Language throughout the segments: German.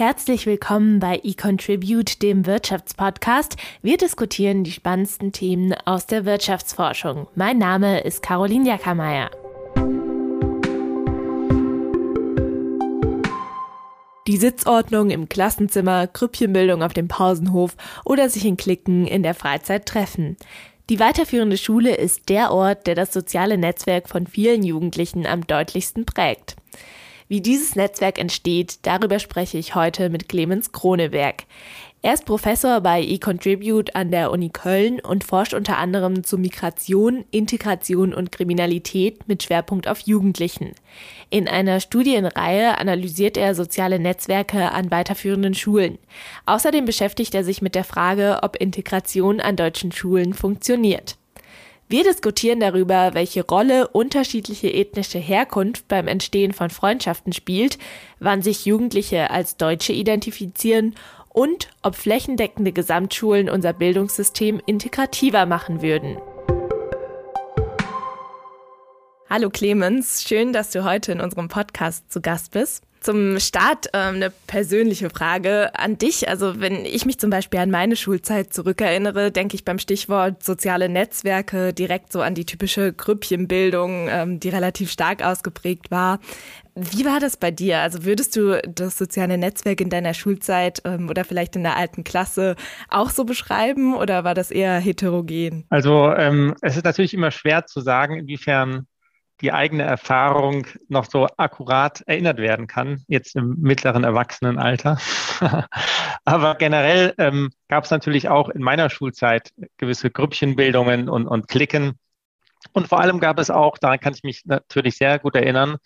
Herzlich willkommen bei eContribute, dem Wirtschaftspodcast. Wir diskutieren die spannendsten Themen aus der Wirtschaftsforschung. Mein Name ist Caroline Jackermeier. Die Sitzordnung im Klassenzimmer, Grüppchenbildung auf dem Pausenhof oder sich in Klicken in der Freizeit treffen. Die weiterführende Schule ist der Ort, der das soziale Netzwerk von vielen Jugendlichen am deutlichsten prägt. Wie dieses Netzwerk entsteht, darüber spreche ich heute mit Clemens Kroneberg. Er ist Professor bei eContribute an der Uni Köln und forscht unter anderem zu Migration, Integration und Kriminalität mit Schwerpunkt auf Jugendlichen. In einer Studienreihe analysiert er soziale Netzwerke an weiterführenden Schulen. Außerdem beschäftigt er sich mit der Frage, ob Integration an deutschen Schulen funktioniert. Wir diskutieren darüber, welche Rolle unterschiedliche ethnische Herkunft beim Entstehen von Freundschaften spielt, wann sich Jugendliche als Deutsche identifizieren und ob flächendeckende Gesamtschulen unser Bildungssystem integrativer machen würden. Hallo Clemens, schön, dass du heute in unserem Podcast zu Gast bist. Zum Start ähm, eine persönliche Frage an dich. Also wenn ich mich zum Beispiel an meine Schulzeit zurückerinnere, denke ich beim Stichwort soziale Netzwerke direkt so an die typische Grüppchenbildung, ähm, die relativ stark ausgeprägt war. Wie war das bei dir? Also würdest du das soziale Netzwerk in deiner Schulzeit ähm, oder vielleicht in der alten Klasse auch so beschreiben oder war das eher heterogen? Also ähm, es ist natürlich immer schwer zu sagen, inwiefern die eigene Erfahrung noch so akkurat erinnert werden kann, jetzt im mittleren Erwachsenenalter. Aber generell ähm, gab es natürlich auch in meiner Schulzeit gewisse Grüppchenbildungen und, und Klicken. Und vor allem gab es auch, daran kann ich mich natürlich sehr gut erinnern,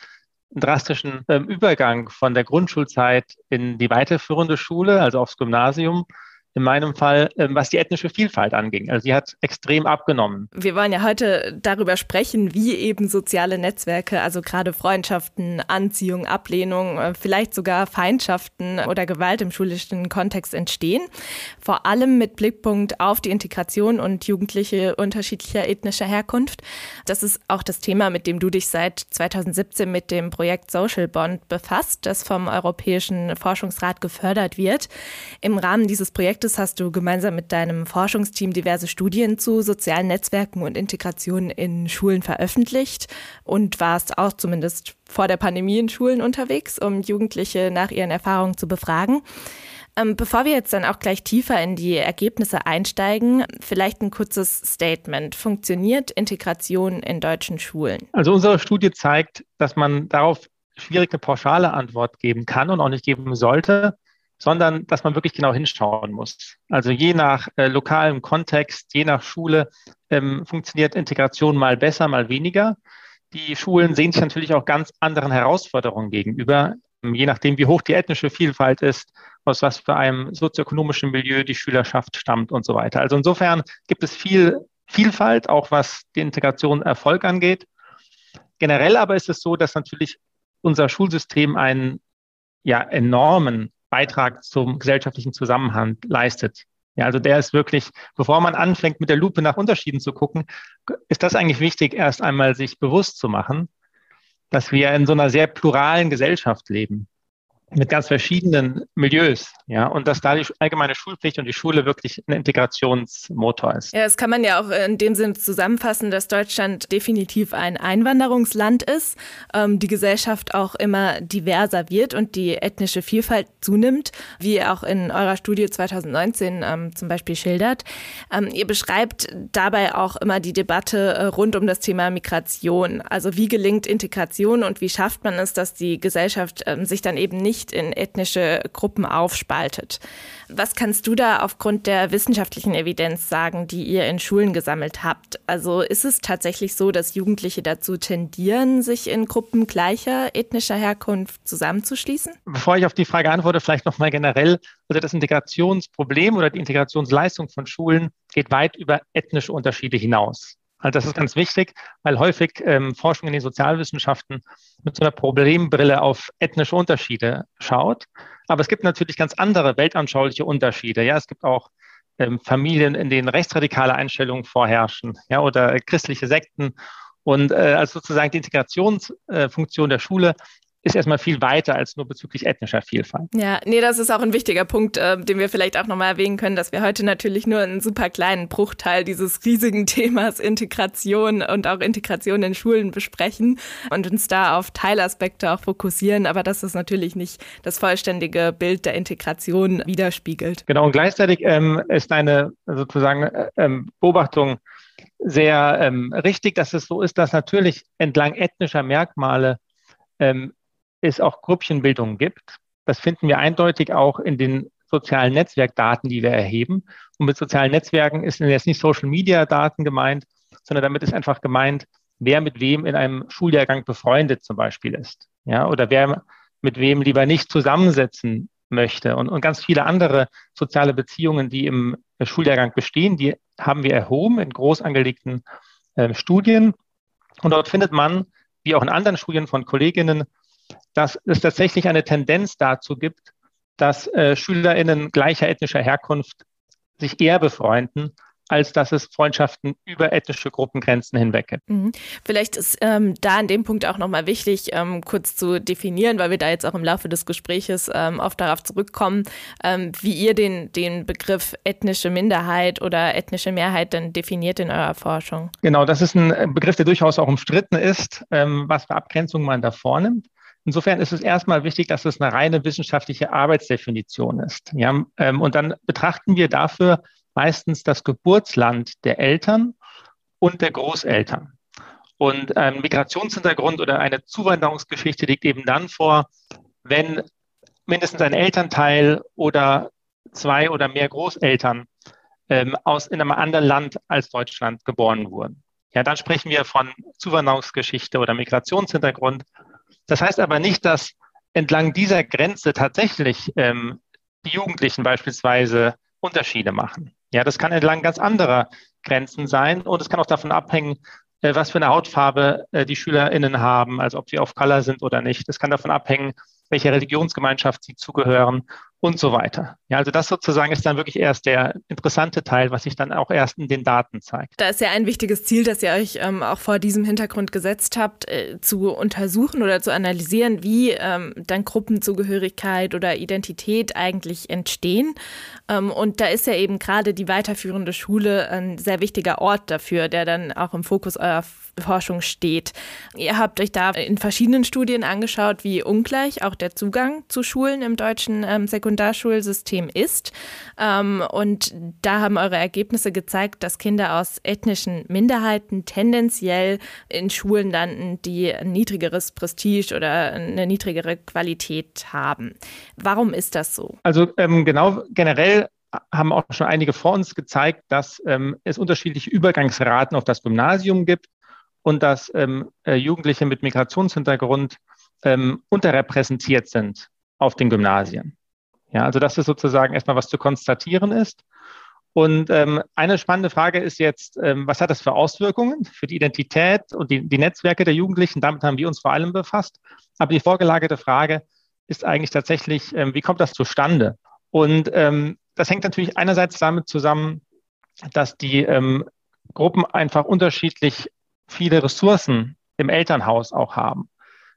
einen drastischen ähm, Übergang von der Grundschulzeit in die weiterführende Schule, also aufs Gymnasium in meinem Fall, ähm, was die ethnische Vielfalt anging. Also sie hat extrem abgenommen. Wir wollen ja heute darüber sprechen, wie eben soziale Netzwerke, also gerade Freundschaften, Anziehung, Ablehnung, äh, vielleicht sogar Feindschaften oder Gewalt im schulischen Kontext entstehen. Vor allem mit Blickpunkt auf die Integration und Jugendliche unterschiedlicher ethnischer Herkunft. Das ist auch das Thema, mit dem du dich seit 2017 mit dem Projekt Social Bond befasst, das vom Europäischen Forschungsrat gefördert wird. Im Rahmen dieses Projekts Projektes hast du gemeinsam mit deinem Forschungsteam diverse Studien zu sozialen Netzwerken und Integration in Schulen veröffentlicht und warst auch zumindest vor der Pandemie in Schulen unterwegs, um Jugendliche nach ihren Erfahrungen zu befragen. Ähm, bevor wir jetzt dann auch gleich tiefer in die Ergebnisse einsteigen, vielleicht ein kurzes Statement. Funktioniert Integration in deutschen Schulen? Also unsere Studie zeigt, dass man darauf schwierig eine pauschale Antwort geben kann und auch nicht geben sollte sondern dass man wirklich genau hinschauen muss. Also je nach äh, lokalem Kontext, je nach Schule ähm, funktioniert Integration mal besser, mal weniger. Die Schulen sehen sich natürlich auch ganz anderen Herausforderungen gegenüber, ähm, je nachdem, wie hoch die ethnische Vielfalt ist, aus was für einem sozioökonomischen Milieu die Schülerschaft stammt und so weiter. Also insofern gibt es viel Vielfalt, auch was die Integration Erfolg angeht. Generell aber ist es so, dass natürlich unser Schulsystem einen ja, enormen Beitrag zum gesellschaftlichen Zusammenhang leistet. Ja, also der ist wirklich, bevor man anfängt, mit der Lupe nach Unterschieden zu gucken, ist das eigentlich wichtig, erst einmal sich bewusst zu machen, dass wir in so einer sehr pluralen Gesellschaft leben mit ganz verschiedenen Milieus, ja, und dass da die allgemeine Schulpflicht und die Schule wirklich ein Integrationsmotor ist. Ja, das kann man ja auch in dem Sinne zusammenfassen, dass Deutschland definitiv ein Einwanderungsland ist, ähm, die Gesellschaft auch immer diverser wird und die ethnische Vielfalt zunimmt, wie ihr auch in eurer Studie 2019 ähm, zum Beispiel schildert. Ähm, ihr beschreibt dabei auch immer die Debatte äh, rund um das Thema Migration. Also wie gelingt Integration und wie schafft man es, dass die Gesellschaft ähm, sich dann eben nicht nicht in ethnische Gruppen aufspaltet. Was kannst du da aufgrund der wissenschaftlichen Evidenz sagen, die ihr in Schulen gesammelt habt? Also ist es tatsächlich so, dass Jugendliche dazu tendieren, sich in Gruppen gleicher ethnischer Herkunft zusammenzuschließen? Bevor ich auf die Frage antworte, vielleicht noch mal generell. Also das Integrationsproblem oder die Integrationsleistung von Schulen geht weit über ethnische Unterschiede hinaus. Also das ist ganz wichtig, weil häufig ähm, Forschung in den Sozialwissenschaften mit so einer Problembrille auf ethnische Unterschiede schaut. Aber es gibt natürlich ganz andere weltanschauliche Unterschiede. Ja, es gibt auch ähm, Familien, in denen rechtsradikale Einstellungen vorherrschen, ja, oder äh, christliche Sekten. Und äh, also sozusagen die Integrationsfunktion äh, der Schule ist erstmal viel weiter als nur bezüglich ethnischer Vielfalt. Ja, nee, das ist auch ein wichtiger Punkt, äh, den wir vielleicht auch nochmal erwähnen können, dass wir heute natürlich nur einen super kleinen Bruchteil dieses riesigen Themas Integration und auch Integration in Schulen besprechen und uns da auf Teilaspekte auch fokussieren, aber dass das natürlich nicht das vollständige Bild der Integration widerspiegelt. Genau, und gleichzeitig ähm, ist eine sozusagen äh, ähm, Beobachtung sehr ähm, richtig, dass es so ist, dass natürlich entlang ethnischer Merkmale ähm, es auch Grüppchenbildungen gibt. Das finden wir eindeutig auch in den sozialen Netzwerkdaten, die wir erheben. Und mit sozialen Netzwerken ist jetzt nicht Social Media Daten gemeint, sondern damit ist einfach gemeint, wer mit wem in einem Schuljahrgang befreundet zum Beispiel ist. Ja, oder wer mit wem lieber nicht zusammensetzen möchte. Und, und ganz viele andere soziale Beziehungen, die im Schuljahrgang bestehen, die haben wir erhoben in groß angelegten äh, Studien. Und dort findet man, wie auch in anderen Studien von Kolleginnen, dass es tatsächlich eine Tendenz dazu gibt, dass äh, SchülerInnen gleicher ethnischer Herkunft sich eher befreunden als dass es Freundschaften über ethnische Gruppengrenzen hinweg gibt. Mhm. Vielleicht ist ähm, da an dem Punkt auch nochmal wichtig, ähm, kurz zu definieren, weil wir da jetzt auch im Laufe des Gespräches ähm, oft darauf zurückkommen, ähm, wie ihr den, den Begriff ethnische Minderheit oder ethnische Mehrheit denn definiert in eurer Forschung. Genau, das ist ein Begriff, der durchaus auch umstritten ist, ähm, was für Abgrenzungen man da vornimmt. Insofern ist es erstmal wichtig, dass es eine reine wissenschaftliche Arbeitsdefinition ist. Ja, ähm, und dann betrachten wir dafür meistens das Geburtsland der Eltern und der Großeltern. Und ein Migrationshintergrund oder eine Zuwanderungsgeschichte liegt eben dann vor, wenn mindestens ein Elternteil oder zwei oder mehr Großeltern ähm, aus in einem anderen Land als Deutschland geboren wurden. Ja, dann sprechen wir von Zuwanderungsgeschichte oder Migrationshintergrund. Das heißt aber nicht, dass entlang dieser Grenze tatsächlich ähm, die Jugendlichen beispielsweise Unterschiede machen. Ja, das kann entlang ganz anderer Grenzen sein und es kann auch davon abhängen, äh, was für eine Hautfarbe äh, die SchülerInnen haben, also ob sie auf Color sind oder nicht. Es kann davon abhängen, welcher Religionsgemeinschaft sie zugehören und so weiter. Ja, also das sozusagen ist dann wirklich erst der interessante Teil, was sich dann auch erst in den Daten zeigt. Da ist ja ein wichtiges Ziel, das ihr euch ähm, auch vor diesem Hintergrund gesetzt habt, äh, zu untersuchen oder zu analysieren, wie ähm, dann Gruppenzugehörigkeit oder Identität eigentlich entstehen. Ähm, und da ist ja eben gerade die weiterführende Schule ein sehr wichtiger Ort dafür, der dann auch im Fokus eurer Forschung steht. Ihr habt euch da in verschiedenen Studien angeschaut, wie ungleich auch der Zugang zu Schulen im deutschen ähm, Sekundarschulsystem ist. Ähm, und da haben eure Ergebnisse gezeigt, dass Kinder aus ethnischen Minderheiten tendenziell in Schulen landen, die ein niedrigeres Prestige oder eine niedrigere Qualität haben. Warum ist das so? Also ähm, genau generell haben auch schon einige vor uns gezeigt, dass ähm, es unterschiedliche Übergangsraten auf das Gymnasium gibt und dass ähm, äh, Jugendliche mit Migrationshintergrund ähm, unterrepräsentiert sind auf den Gymnasien. Ja, also das ist sozusagen erstmal was zu konstatieren ist. Und ähm, eine spannende Frage ist jetzt, ähm, was hat das für Auswirkungen für die Identität und die, die Netzwerke der Jugendlichen? Damit haben wir uns vor allem befasst. Aber die vorgelagerte Frage ist eigentlich tatsächlich, ähm, wie kommt das zustande? Und ähm, das hängt natürlich einerseits damit zusammen, dass die ähm, Gruppen einfach unterschiedlich viele Ressourcen im Elternhaus auch haben.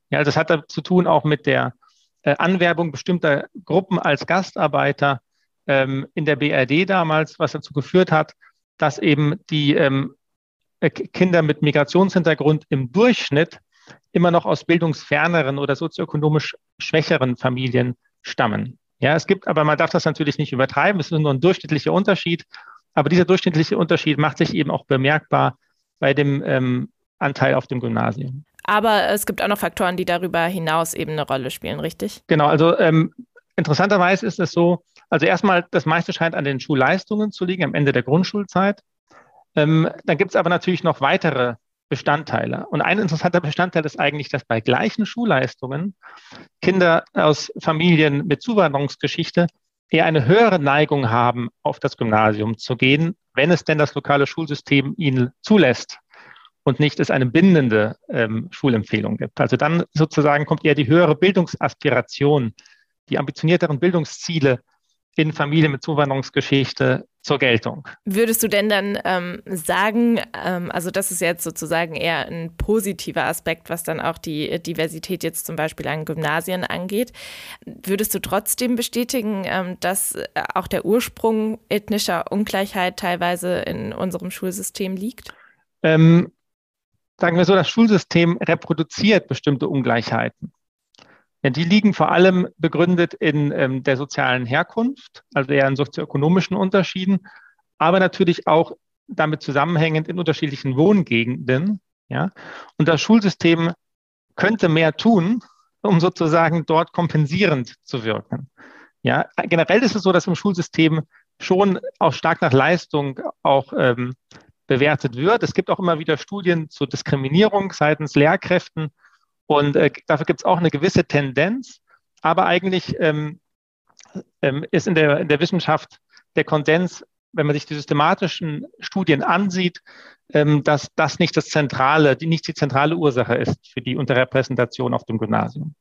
Ja, das hat zu tun auch mit der äh, Anwerbung bestimmter Gruppen als Gastarbeiter ähm, in der BRD damals, was dazu geführt hat, dass eben die ähm, äh, Kinder mit Migrationshintergrund im Durchschnitt immer noch aus bildungsferneren oder sozioökonomisch schwächeren Familien stammen. Ja, es gibt, aber man darf das natürlich nicht übertreiben, es ist nur ein durchschnittlicher Unterschied. Aber dieser durchschnittliche Unterschied macht sich eben auch bemerkbar bei dem ähm, Anteil auf dem Gymnasium. Aber es gibt auch noch Faktoren, die darüber hinaus eben eine Rolle spielen, richtig? Genau, also ähm, interessanterweise ist es so, also erstmal, das meiste scheint an den Schulleistungen zu liegen am Ende der Grundschulzeit. Ähm, dann gibt es aber natürlich noch weitere Bestandteile. Und ein interessanter Bestandteil ist eigentlich, dass bei gleichen Schulleistungen Kinder aus Familien mit Zuwanderungsgeschichte eher eine höhere Neigung haben, auf das Gymnasium zu gehen, wenn es denn das lokale Schulsystem ihnen zulässt und nicht es eine bindende ähm, Schulempfehlung gibt. Also dann sozusagen kommt eher die höhere Bildungsaspiration, die ambitionierteren Bildungsziele in Familien mit Zuwanderungsgeschichte zur Geltung. Würdest du denn dann ähm, sagen, ähm, also das ist jetzt sozusagen eher ein positiver Aspekt, was dann auch die Diversität jetzt zum Beispiel an Gymnasien angeht. Würdest du trotzdem bestätigen, ähm, dass äh, auch der Ursprung ethnischer Ungleichheit teilweise in unserem Schulsystem liegt? Ähm, sagen wir so, das Schulsystem reproduziert bestimmte Ungleichheiten. Ja, die liegen vor allem begründet in ähm, der sozialen Herkunft, also eher in sozioökonomischen Unterschieden, aber natürlich auch damit zusammenhängend in unterschiedlichen Wohngegenden. Ja? Und das Schulsystem könnte mehr tun, um sozusagen dort kompensierend zu wirken. Ja, generell ist es so, dass im Schulsystem schon auch stark nach Leistung auch ähm, bewertet wird. Es gibt auch immer wieder Studien zur Diskriminierung seitens Lehrkräften und äh, dafür gibt es auch eine gewisse Tendenz. Aber eigentlich ähm, ähm, ist in der, in der Wissenschaft der Konsens, wenn man sich die systematischen Studien ansieht, ähm, dass das nicht das zentrale, die, nicht die zentrale Ursache ist für die Unterrepräsentation auf dem Gymnasium.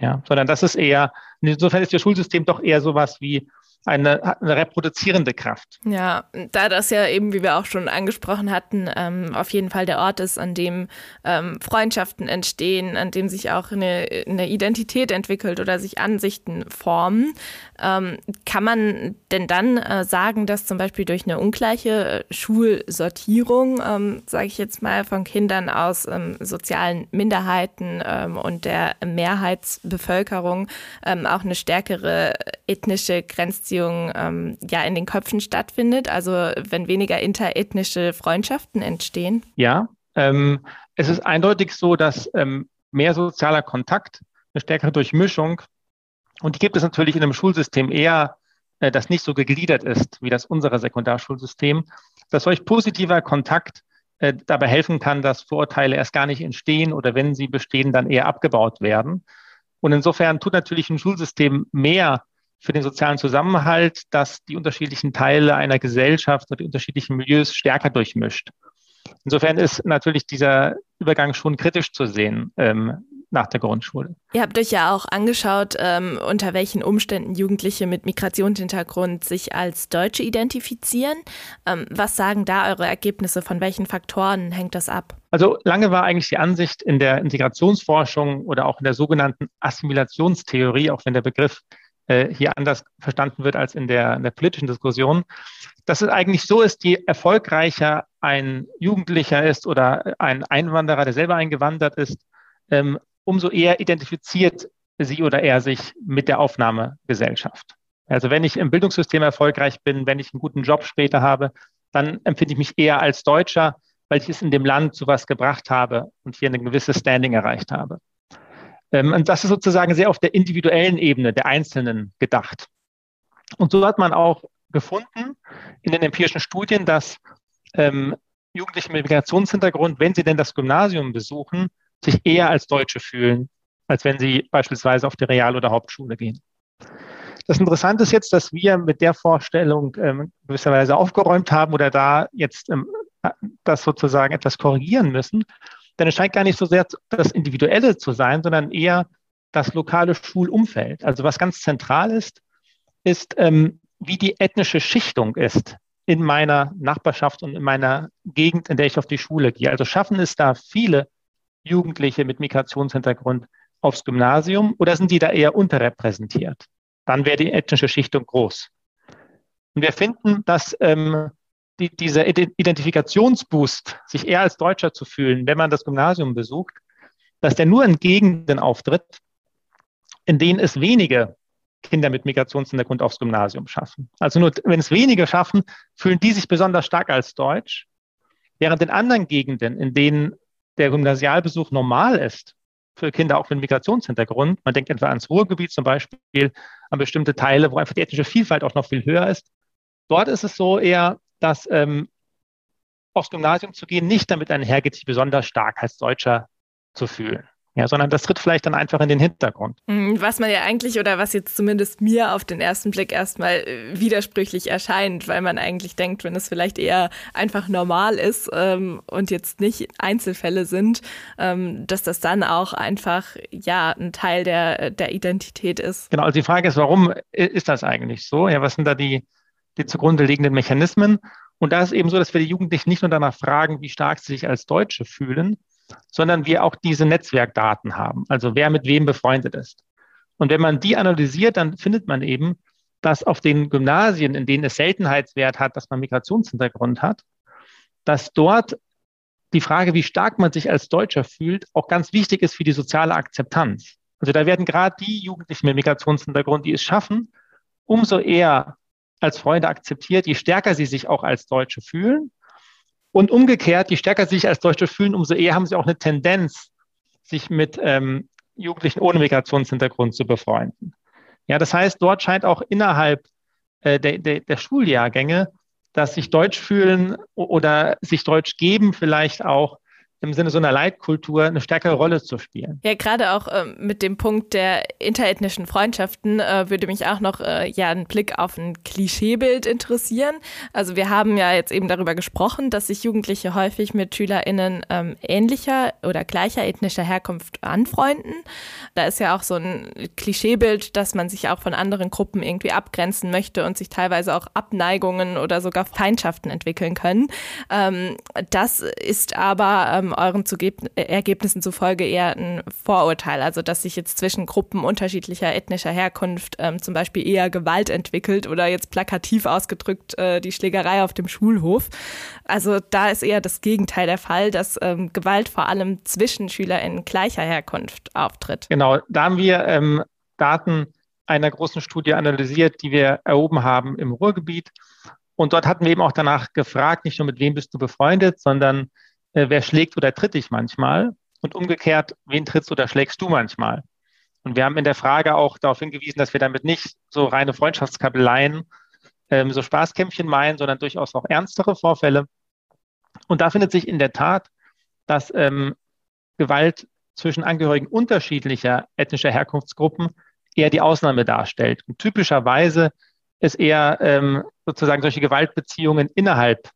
Ja, sondern das ist eher, insofern ist das Schulsystem doch eher sowas wie eine, eine reproduzierende Kraft. Ja, da das ja eben, wie wir auch schon angesprochen hatten, ähm, auf jeden Fall der Ort ist, an dem ähm, Freundschaften entstehen, an dem sich auch eine, eine Identität entwickelt oder sich Ansichten formen, ähm, kann man denn dann äh, sagen, dass zum Beispiel durch eine ungleiche äh, Schulsortierung, ähm, sage ich jetzt mal, von Kindern aus ähm, sozialen Minderheiten ähm, und der Mehrheitsbevölkerung auch eine stärkere ethnische Grenzziehung Beziehung ähm, ja in den Köpfen stattfindet, also wenn weniger interethnische Freundschaften entstehen? Ja, ähm, es ist eindeutig so, dass ähm, mehr sozialer Kontakt, eine stärkere Durchmischung, und die gibt es natürlich in einem Schulsystem eher, äh, das nicht so gegliedert ist wie das unsere Sekundarschulsystem, dass solch positiver Kontakt äh, dabei helfen kann, dass Vorurteile erst gar nicht entstehen oder wenn sie bestehen, dann eher abgebaut werden. Und insofern tut natürlich ein Schulsystem mehr für den sozialen Zusammenhalt, dass die unterschiedlichen Teile einer Gesellschaft oder die unterschiedlichen Milieus stärker durchmischt. Insofern ist natürlich dieser Übergang schon kritisch zu sehen. Ähm, nach der Grundschule. Ihr habt euch ja auch angeschaut, ähm, unter welchen Umständen Jugendliche mit Migrationshintergrund sich als Deutsche identifizieren. Ähm, was sagen da eure Ergebnisse? Von welchen Faktoren hängt das ab? Also lange war eigentlich die Ansicht in der Integrationsforschung oder auch in der sogenannten Assimilationstheorie, auch wenn der Begriff hier anders verstanden wird als in der, in der politischen Diskussion, dass es eigentlich so ist, je erfolgreicher ein Jugendlicher ist oder ein Einwanderer, der selber eingewandert ist, ähm, umso eher identifiziert sie oder er sich mit der Aufnahmegesellschaft. Also wenn ich im Bildungssystem erfolgreich bin, wenn ich einen guten Job später habe, dann empfinde ich mich eher als Deutscher, weil ich es in dem Land zu was gebracht habe und hier eine gewisse Standing erreicht habe. Ähm, und das ist sozusagen sehr auf der individuellen Ebene der Einzelnen gedacht. Und so hat man auch gefunden in den empirischen Studien, dass ähm, Jugendliche mit Migrationshintergrund, wenn sie denn das Gymnasium besuchen, sich eher als Deutsche fühlen, als wenn sie beispielsweise auf die Real- oder Hauptschule gehen. Das Interessante ist jetzt, dass wir mit der Vorstellung ähm, gewisserweise aufgeräumt haben oder da jetzt ähm, das sozusagen etwas korrigieren müssen denn es scheint gar nicht so sehr das Individuelle zu sein, sondern eher das lokale Schulumfeld. Also was ganz zentral ist, ist, ähm, wie die ethnische Schichtung ist in meiner Nachbarschaft und in meiner Gegend, in der ich auf die Schule gehe. Also schaffen es da viele Jugendliche mit Migrationshintergrund aufs Gymnasium oder sind die da eher unterrepräsentiert? Dann wäre die ethnische Schichtung groß. Und wir finden, dass ähm, die, dieser Identifikationsboost, sich eher als Deutscher zu fühlen, wenn man das Gymnasium besucht, dass der nur in Gegenden auftritt, in denen es wenige Kinder mit Migrationshintergrund aufs Gymnasium schaffen. Also nur wenn es wenige schaffen, fühlen die sich besonders stark als Deutsch, während in anderen Gegenden, in denen der Gymnasialbesuch normal ist, für Kinder auch mit Migrationshintergrund, man denkt etwa ans Ruhrgebiet zum Beispiel, an bestimmte Teile, wo einfach die ethnische Vielfalt auch noch viel höher ist, dort ist es so eher, dass ähm, aufs Gymnasium zu gehen nicht damit einhergeht, sich besonders stark als Deutscher zu fühlen. Ja, sondern das tritt vielleicht dann einfach in den Hintergrund. Mhm, was man ja eigentlich oder was jetzt zumindest mir auf den ersten Blick erstmal äh, widersprüchlich erscheint, weil man eigentlich denkt, wenn es vielleicht eher einfach normal ist ähm, und jetzt nicht Einzelfälle sind, ähm, dass das dann auch einfach ja ein Teil der, der Identität ist. Genau, also die Frage ist, warum ist das eigentlich so? Ja, was sind da die, die zugrunde liegenden Mechanismen. Und da ist eben so, dass wir die Jugendlichen nicht nur danach fragen, wie stark sie sich als Deutsche fühlen, sondern wir auch diese Netzwerkdaten haben, also wer mit wem befreundet ist. Und wenn man die analysiert, dann findet man eben, dass auf den Gymnasien, in denen es Seltenheitswert hat, dass man Migrationshintergrund hat, dass dort die Frage, wie stark man sich als Deutscher fühlt, auch ganz wichtig ist für die soziale Akzeptanz. Also da werden gerade die Jugendlichen mit Migrationshintergrund, die es schaffen, umso eher als Freunde akzeptiert, je stärker sie sich auch als Deutsche fühlen. Und umgekehrt, je stärker sie sich als Deutsche fühlen, umso eher haben sie auch eine Tendenz, sich mit ähm, Jugendlichen ohne Migrationshintergrund zu befreunden. Ja, das heißt, dort scheint auch innerhalb äh, der, der, der Schuljahrgänge, dass sich Deutsch fühlen oder sich Deutsch geben vielleicht auch im Sinne so einer Leitkultur eine stärkere Rolle zu spielen. Ja, gerade auch äh, mit dem Punkt der interethnischen Freundschaften äh, würde mich auch noch äh, ja ein Blick auf ein Klischeebild interessieren. Also wir haben ja jetzt eben darüber gesprochen, dass sich Jugendliche häufig mit SchülerInnen ähm, ähnlicher oder gleicher ethnischer Herkunft anfreunden. Da ist ja auch so ein Klischeebild, dass man sich auch von anderen Gruppen irgendwie abgrenzen möchte und sich teilweise auch Abneigungen oder sogar Feindschaften entwickeln können. Ähm, das ist aber ähm, euren Zugeb Ergebnissen zufolge eher ein Vorurteil, also dass sich jetzt zwischen Gruppen unterschiedlicher ethnischer Herkunft ähm, zum Beispiel eher Gewalt entwickelt oder jetzt plakativ ausgedrückt äh, die Schlägerei auf dem Schulhof. Also da ist eher das Gegenteil der Fall, dass ähm, Gewalt vor allem zwischen SchülerInnen gleicher Herkunft auftritt. Genau, da haben wir ähm, Daten einer großen Studie analysiert, die wir erhoben haben im Ruhrgebiet. Und dort hatten wir eben auch danach gefragt, nicht nur mit wem bist du befreundet, sondern äh, wer schlägt oder tritt dich manchmal und umgekehrt, wen trittst oder schlägst du manchmal. Und wir haben in der Frage auch darauf hingewiesen, dass wir damit nicht so reine Freundschaftskabeleien, ähm, so Spaßkämpfchen meinen, sondern durchaus auch ernstere Vorfälle. Und da findet sich in der Tat, dass ähm, Gewalt zwischen Angehörigen unterschiedlicher ethnischer Herkunftsgruppen eher die Ausnahme darstellt. Und typischerweise ist eher ähm, sozusagen solche Gewaltbeziehungen innerhalb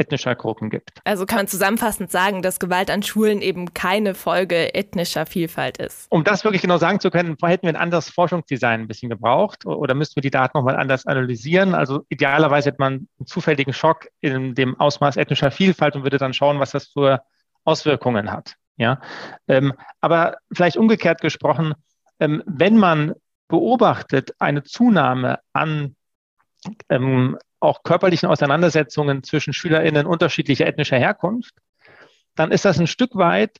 ethnischer Gruppen gibt. Also kann man zusammenfassend sagen, dass Gewalt an Schulen eben keine Folge ethnischer Vielfalt ist. Um das wirklich genau sagen zu können, hätten wir ein anderes Forschungsdesign ein bisschen gebraucht oder müssten wir die Daten nochmal anders analysieren. Also idealerweise hätte man einen zufälligen Schock in dem Ausmaß ethnischer Vielfalt und würde dann schauen, was das für Auswirkungen hat. Ja, ähm, aber vielleicht umgekehrt gesprochen, ähm, wenn man beobachtet eine Zunahme an ähm, auch körperlichen Auseinandersetzungen zwischen SchülerInnen unterschiedlicher ethnischer Herkunft, dann ist das ein Stück weit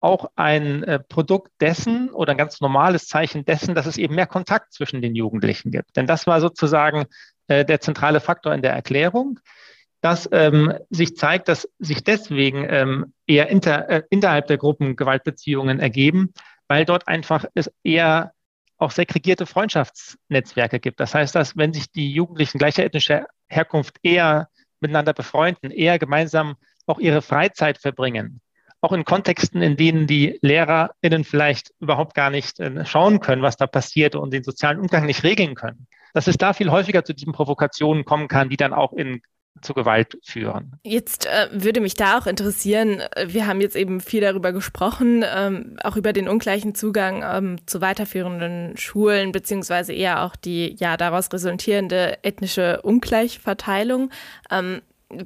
auch ein äh, Produkt dessen oder ein ganz normales Zeichen dessen, dass es eben mehr Kontakt zwischen den Jugendlichen gibt. Denn das war sozusagen äh, der zentrale Faktor in der Erklärung, dass ähm, sich zeigt, dass sich deswegen ähm, eher inter, äh, innerhalb der Gruppen Gewaltbeziehungen ergeben, weil dort einfach es eher auch segregierte Freundschaftsnetzwerke gibt. Das heißt, dass wenn sich die Jugendlichen gleicher ethnischer Herkunft eher miteinander befreunden, eher gemeinsam auch ihre Freizeit verbringen, auch in Kontexten, in denen die LehrerInnen vielleicht überhaupt gar nicht äh, schauen können, was da passiert und den sozialen Umgang nicht regeln können, dass es da viel häufiger zu diesen Provokationen kommen kann, die dann auch in zu Gewalt führen. Jetzt äh, würde mich da auch interessieren, äh, wir haben jetzt eben viel darüber gesprochen, ähm, auch über den ungleichen Zugang ähm, zu weiterführenden Schulen, beziehungsweise eher auch die ja daraus resultierende ethnische Ungleichverteilung. Ähm,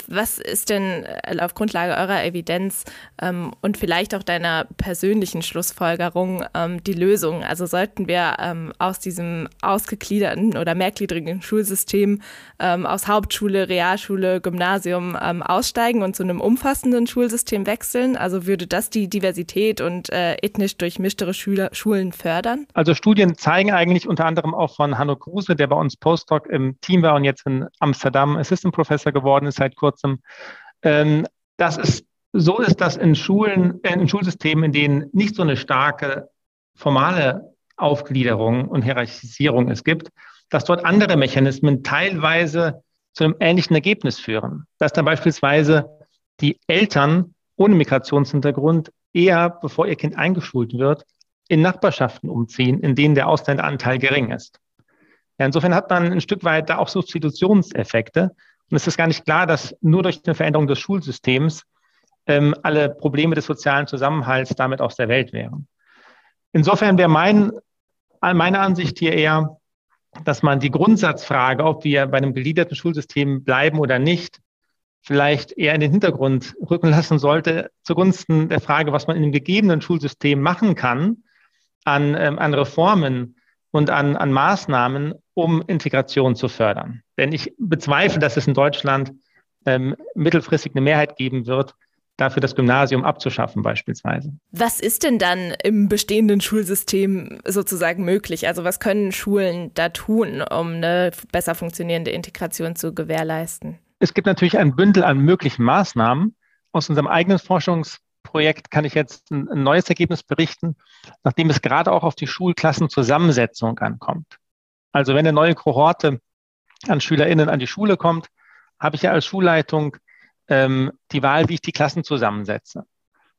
was ist denn äh, auf Grundlage eurer Evidenz ähm, und vielleicht auch deiner persönlichen Schlussfolgerung ähm, die Lösung? Also sollten wir ähm, aus diesem ausgegliederten oder mehrgliedrigen Schulsystem ähm, aus Hauptschule, Realschule, Gymnasium ähm, aussteigen und zu einem umfassenden Schulsystem wechseln? Also würde das die Diversität und äh, ethnisch durchmischtere Schüler, Schulen fördern? Also Studien zeigen eigentlich unter anderem auch von Hanno Kruse, der bei uns Postdoc im Team war und jetzt in Amsterdam Assistant Professor geworden ist, seit kurzem, ähm, dass es so ist, dass in Schulen, äh, in Schulsystemen, in denen nicht so eine starke formale Aufgliederung und Hierarchisierung es gibt, dass dort andere Mechanismen teilweise zu einem ähnlichen Ergebnis führen. Dass dann beispielsweise die Eltern ohne Migrationshintergrund eher, bevor ihr Kind eingeschult wird, in Nachbarschaften umziehen, in denen der Ausländeranteil gering ist. Ja, insofern hat man ein Stück weit da auch Substitutionseffekte, und es ist gar nicht klar, dass nur durch eine Veränderung des Schulsystems ähm, alle Probleme des sozialen Zusammenhalts damit aus der Welt wären. Insofern wäre mein, meine Ansicht hier eher, dass man die Grundsatzfrage, ob wir bei einem gegliederten Schulsystem bleiben oder nicht, vielleicht eher in den Hintergrund rücken lassen sollte, zugunsten der Frage, was man in dem gegebenen Schulsystem machen kann an, ähm, an Reformen und an, an Maßnahmen, um Integration zu fördern. Denn ich bezweifle, dass es in Deutschland ähm, mittelfristig eine Mehrheit geben wird, dafür das Gymnasium abzuschaffen beispielsweise. Was ist denn dann im bestehenden Schulsystem sozusagen möglich? Also was können Schulen da tun, um eine besser funktionierende Integration zu gewährleisten? Es gibt natürlich ein Bündel an möglichen Maßnahmen. Aus unserem eigenen Forschungsprojekt kann ich jetzt ein, ein neues Ergebnis berichten, nachdem es gerade auch auf die Schulklassenzusammensetzung ankommt. Also wenn eine neue Kohorte an SchülerInnen an die Schule kommt, habe ich ja als Schulleitung ähm, die Wahl, wie ich die Klassen zusammensetze.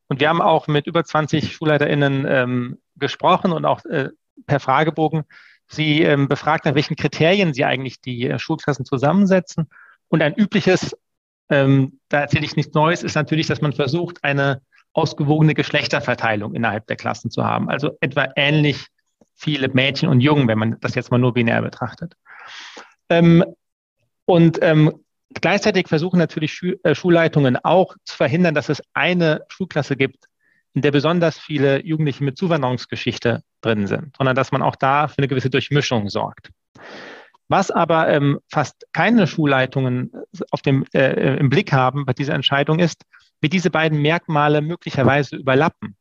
Und wir haben auch mit über 20 SchulleiterInnen ähm, gesprochen und auch äh, per Fragebogen sie ähm, befragt, nach welchen Kriterien sie eigentlich die äh, Schulklassen zusammensetzen. Und ein übliches, ähm, da erzähle ich nichts Neues, ist natürlich, dass man versucht, eine ausgewogene Geschlechterverteilung innerhalb der Klassen zu haben. Also etwa ähnlich viele Mädchen und Jungen, wenn man das jetzt mal nur binär betrachtet. Ähm, und ähm, Gleichzeitig versuchen natürlich Schu äh, Schulleitungen auch zu verhindern, dass es eine Schulklasse gibt, in der besonders viele Jugendliche mit Zuwanderungsgeschichte drin sind, sondern dass man auch da für eine gewisse Durchmischung sorgt. Was aber ähm, fast keine Schulleitungen auf dem, äh, im Blick haben bei dieser Entscheidung ist, wie diese beiden Merkmale möglicherweise überlappen.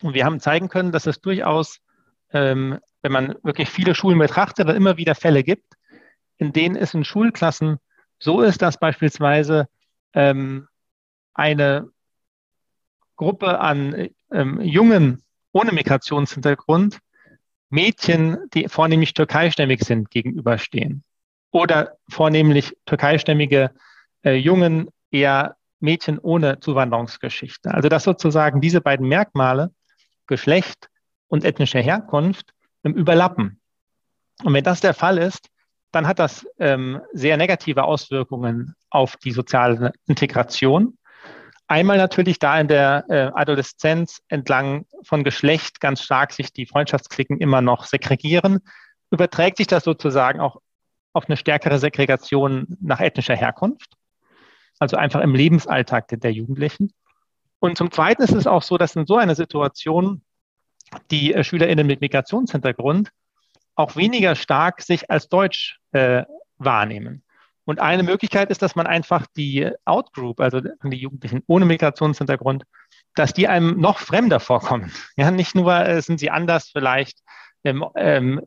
Und wir haben zeigen können, dass es durchaus, ähm, wenn man wirklich viele Schulen betrachtet, dann immer wieder Fälle gibt, in denen es in Schulklassen so ist, dass beispielsweise ähm, eine Gruppe an ähm, Jungen ohne Migrationshintergrund Mädchen, die vornehmlich türkeistämmig sind, gegenüberstehen. Oder vornehmlich türkeistämmige äh, Jungen eher Mädchen ohne Zuwanderungsgeschichte. Also dass sozusagen diese beiden Merkmale, Geschlecht und ethnische Herkunft, überlappen. Und wenn das der Fall ist, dann hat das ähm, sehr negative Auswirkungen auf die soziale Integration. Einmal natürlich da in der äh, Adoleszenz entlang von Geschlecht ganz stark sich die Freundschaftsklicken immer noch segregieren, überträgt sich das sozusagen auch auf eine stärkere Segregation nach ethnischer Herkunft, also einfach im Lebensalltag der, Jugendlichen. Und zum Zweiten ist es auch so, dass in so einer Situation die äh, SchülerInnen mit Migrationshintergrund auch weniger stark sich als deutsch äh, wahrnehmen. Und eine Möglichkeit ist, dass man einfach die Outgroup, also die Jugendlichen ohne Migrationshintergrund, dass die einem noch fremder vorkommen. Ja, nicht nur äh, sind sie anders vielleicht ähm, ähm,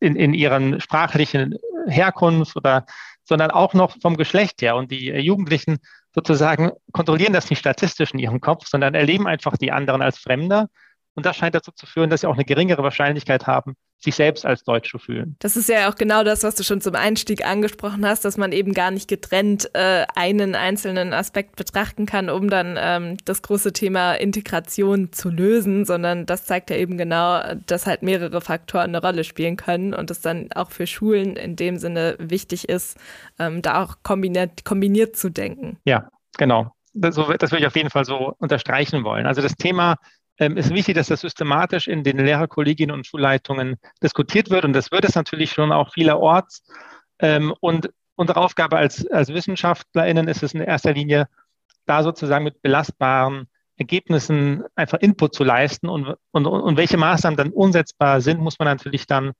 in, in ihren sprachlichen Herkunft oder, sondern auch noch vom Geschlecht her. Und die Jugendlichen sozusagen kontrollieren das nicht statistisch in ihrem Kopf, sondern erleben einfach die anderen als Fremder. Und das scheint dazu zu führen, dass sie auch eine geringere Wahrscheinlichkeit haben, sich selbst als Deutsch zu fühlen. Das ist ja auch genau das, was du schon zum Einstieg angesprochen hast, dass man eben gar nicht getrennt äh, einen einzelnen Aspekt betrachten kann, um dann ähm, das große Thema Integration zu lösen, sondern das zeigt ja eben genau, dass halt mehrere Faktoren eine Rolle spielen können und es dann auch für Schulen in dem Sinne wichtig ist, ähm, da auch kombiniert, kombiniert zu denken. Ja, genau. Das, das würde ich auf jeden Fall so unterstreichen wollen. Also das Thema ähm, ist wichtig, dass das systematisch in den Lehrerkollegien und Schulleitungen diskutiert wird. Und das wird es natürlich schon auch vielerorts. Ähm, und unsere Aufgabe als, als WissenschaftlerInnen ist es in erster Linie, da sozusagen mit belastbaren Ergebnissen einfach Input zu leisten und, und, und welche Maßnahmen dann umsetzbar sind, muss man natürlich dann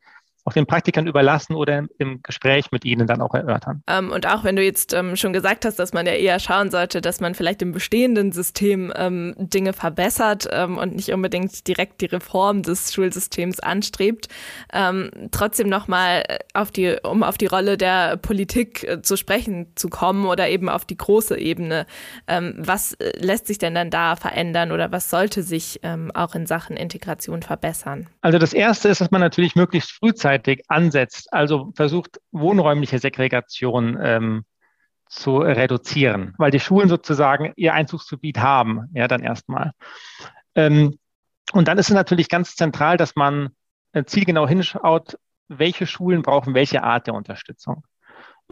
auch den Praktikern überlassen oder im, Gespräch mit ihnen dann auch erörtern. Ähm, und auch wenn du jetzt ähm, schon gesagt hast, dass man ja eher schauen sollte, dass man vielleicht im bestehenden System ähm, Dinge verbessert ähm, und nicht unbedingt direkt die Reform des Schulsystems anstrebt, ähm, trotzdem nochmal auf die, um auf die Rolle der Politik äh, zu sprechen zu kommen oder eben auf die große Ebene. Ähm, was äh, lässt sich denn dann da verändern oder was sollte sich auch in Sachen Integration verbessern? Also das erste ist, dass man natürlich möglichst frühzeitig frühzeitig ansetzt, also versucht, wohnräumliche Segregation ähm, zu reduzieren, weil die Schulen sozusagen ihr Einzugsgebiet haben, ja, dann erstmal. Ähm, und dann ist es natürlich ganz zentral, dass man äh, zielgenau hinschaut, welche Schulen brauchen welche Art der Unterstützung.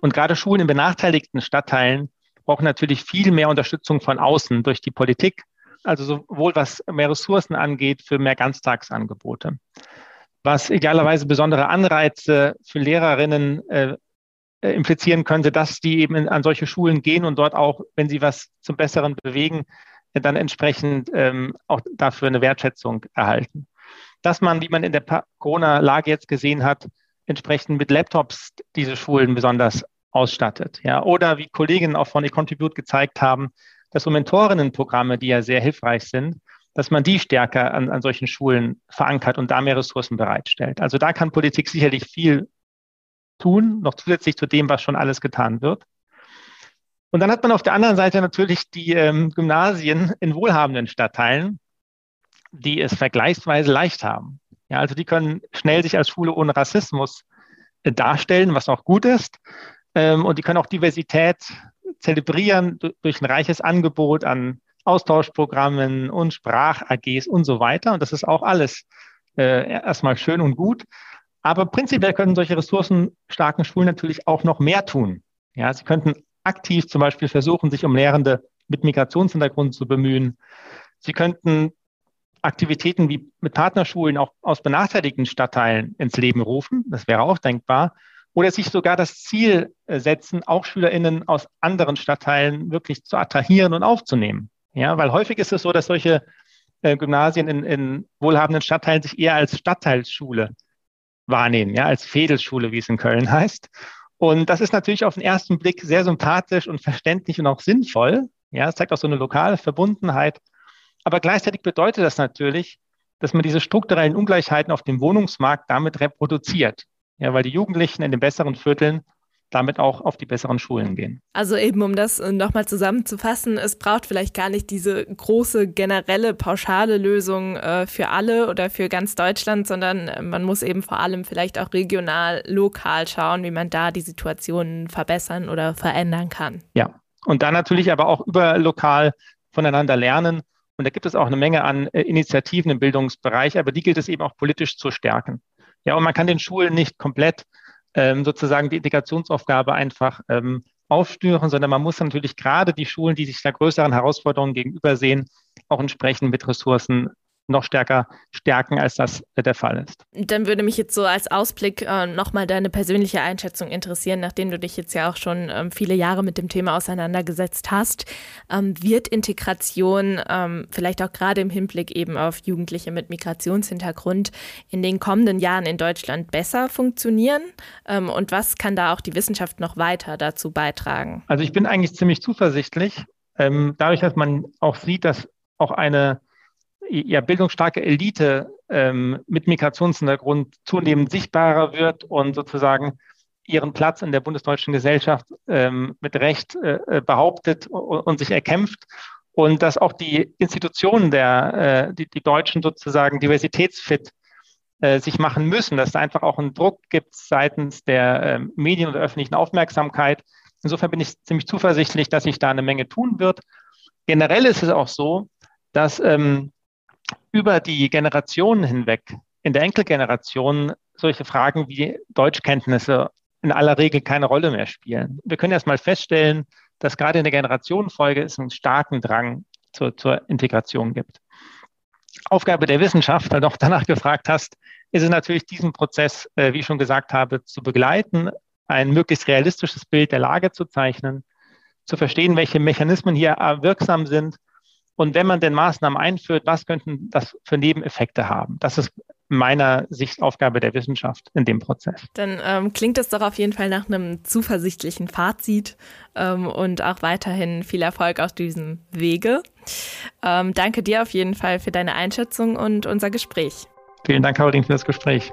Und gerade Schulen in benachteiligten Stadtteilen brauchen natürlich viel mehr Unterstützung von außen durch die Politik, also sowohl was mehr Ressourcen angeht für mehr Ganztagsangebote. Was idealerweise besondere Anreize für Lehrerinnen äh, äh, implizieren könnte, dass die eben an solche Schulen gehen und dort auch, wenn sie was zum Besseren bewegen, dann entsprechend ähm, auch dafür eine Wertschätzung erhalten. Dass man, wie man in der Corona-Lage jetzt gesehen hat, entsprechend mit Laptops diese Schulen besonders ausstattet. Ja, oder wie Kolleginnen auch von eContribute gezeigt haben, dass so Mentorinnenprogramme, die ja sehr hilfreich sind, dass man die stärker an, an solchen Schulen verankert und da mehr Ressourcen bereitstellt. Also da kann Politik sicherlich viel tun, noch zusätzlich zu dem, was schon alles getan wird. Und dann hat man auf der anderen Seite natürlich die ähm, Gymnasien in wohlhabenden Stadtteilen, die es vergleichsweise leicht haben. Ja, also die können schnell sich als Schule ohne Rassismus äh, darstellen, was auch gut ist. Ähm, und die können auch Diversität zelebrieren durch ein reiches Angebot an Austauschprogrammen und Sprach-AGs und so weiter. Und das ist auch alles äh, erstmal schön und gut. Aber prinzipiell können solche ressourcenstarken Schulen natürlich auch noch mehr tun. Ja, sie könnten aktiv zum Beispiel versuchen, sich um Lehrende mit Migrationshintergrund zu bemühen. Sie könnten Aktivitäten wie mit Partnerschulen auch aus benachteiligten Stadtteilen ins Leben rufen. Das wäre auch denkbar. Oder sich sogar das Ziel äh, setzen, auch SchülerInnen aus anderen Stadtteilen wirklich zu attrahieren und aufzunehmen. Ja, weil häufig ist es so, dass solche äh, Gymnasien in, in wohlhabenden Stadtteilen sich eher als Stadtteilsschule wahrnehmen, ja, als Fädelschule, wie es in Köln heißt. Und das ist natürlich auf den ersten Blick sehr sympathisch und verständlich und auch sinnvoll. Ja, es zeigt auch so eine lokale Verbundenheit. Aber gleichzeitig bedeutet das natürlich, dass man diese strukturellen Ungleichheiten auf dem Wohnungsmarkt damit reproduziert. Ja, weil die Jugendlichen in den besseren Vierteln damit auch auf die besseren Schulen gehen. Also eben, um das äh, nochmal zusammenzufassen, es braucht vielleicht gar nicht diese große generelle pauschale Lösung äh, für alle oder für ganz Deutschland, sondern äh, man muss eben vor allem vielleicht auch regional, lokal schauen, wie man da die Situationen verbessern oder verändern kann. Ja, und dann natürlich aber auch überlokal voneinander lernen. Und da gibt es auch eine Menge an äh, Initiativen im Bildungsbereich, aber die gilt es eben auch politisch zu stärken. Ja, und man kann den Schulen nicht komplett ähm, sozusagen die Integrationsaufgabe einfach ähm, aufstören, sondern man muss natürlich gerade die Schulen, die sich da größeren Herausforderungen gegenübersehen, auch entsprechend mit Ressourcen noch stärker stärken, als das der Fall ist. Dann würde mich jetzt so als Ausblick äh, nochmal deine persönliche Einschätzung interessieren, nachdem du dich jetzt ja auch schon ähm, viele Jahre mit dem Thema auseinandergesetzt hast. Ähm, wird Integration ähm, vielleicht auch gerade im Hinblick eben auf Jugendliche mit Migrationshintergrund in den kommenden Jahren in Deutschland besser funktionieren? Ähm, und was kann da auch die Wissenschaft noch weiter dazu beitragen? Also ich bin eigentlich ziemlich zuversichtlich, ähm, dadurch, dass man auch sieht, dass auch eine ja, bildungsstarke Elite ähm, mit Migrationshintergrund zunehmend sichtbarer wird und sozusagen ihren Platz in der bundesdeutschen Gesellschaft ähm, mit Recht äh, äh behauptet und, und, sich erkämpft und dass auch die Institutionen der, äh, die, die Deutschen sozusagen diversitätsfit äh, sich machen müssen, dass es einfach auch einen Druck gibt seitens der äh, Medien und der öffentlichen Aufmerksamkeit. Insofern bin ich ziemlich zuversichtlich, dass sich da eine Menge tun wird. Generell ist es auch so, dass ähm, über die Generationen hinweg, in der Enkelgeneration, solche Fragen wie Deutschkenntnisse in aller Regel keine Rolle mehr spielen. Wir können erst mal feststellen, dass gerade in der Generationenfolge es einen starken Drang zur, zur Integration gibt. Aufgabe der Wissenschaft, weil du auch danach gefragt hast, ist es natürlich, diesen Prozess, äh, wie ich schon gesagt habe, zu begleiten, ein möglichst realistisches Bild der Lage zu zeichnen, zu verstehen, welche Mechanismen hier wirksam sind und wenn man denn Maßnahmen einführt, was könnten das für Nebeneffekte haben? Das ist meiner Sicht Aufgabe der Wissenschaft in dem Prozess. Dann ähm, klingt es doch auf jeden Fall nach einem zuversichtlichen Fazit ähm, und auch weiterhin viel Erfolg auf diesem Wege. Ähm, danke dir auf jeden Fall für deine Einschätzung und unser Gespräch. Vielen Dank, Caroline, für das Gespräch.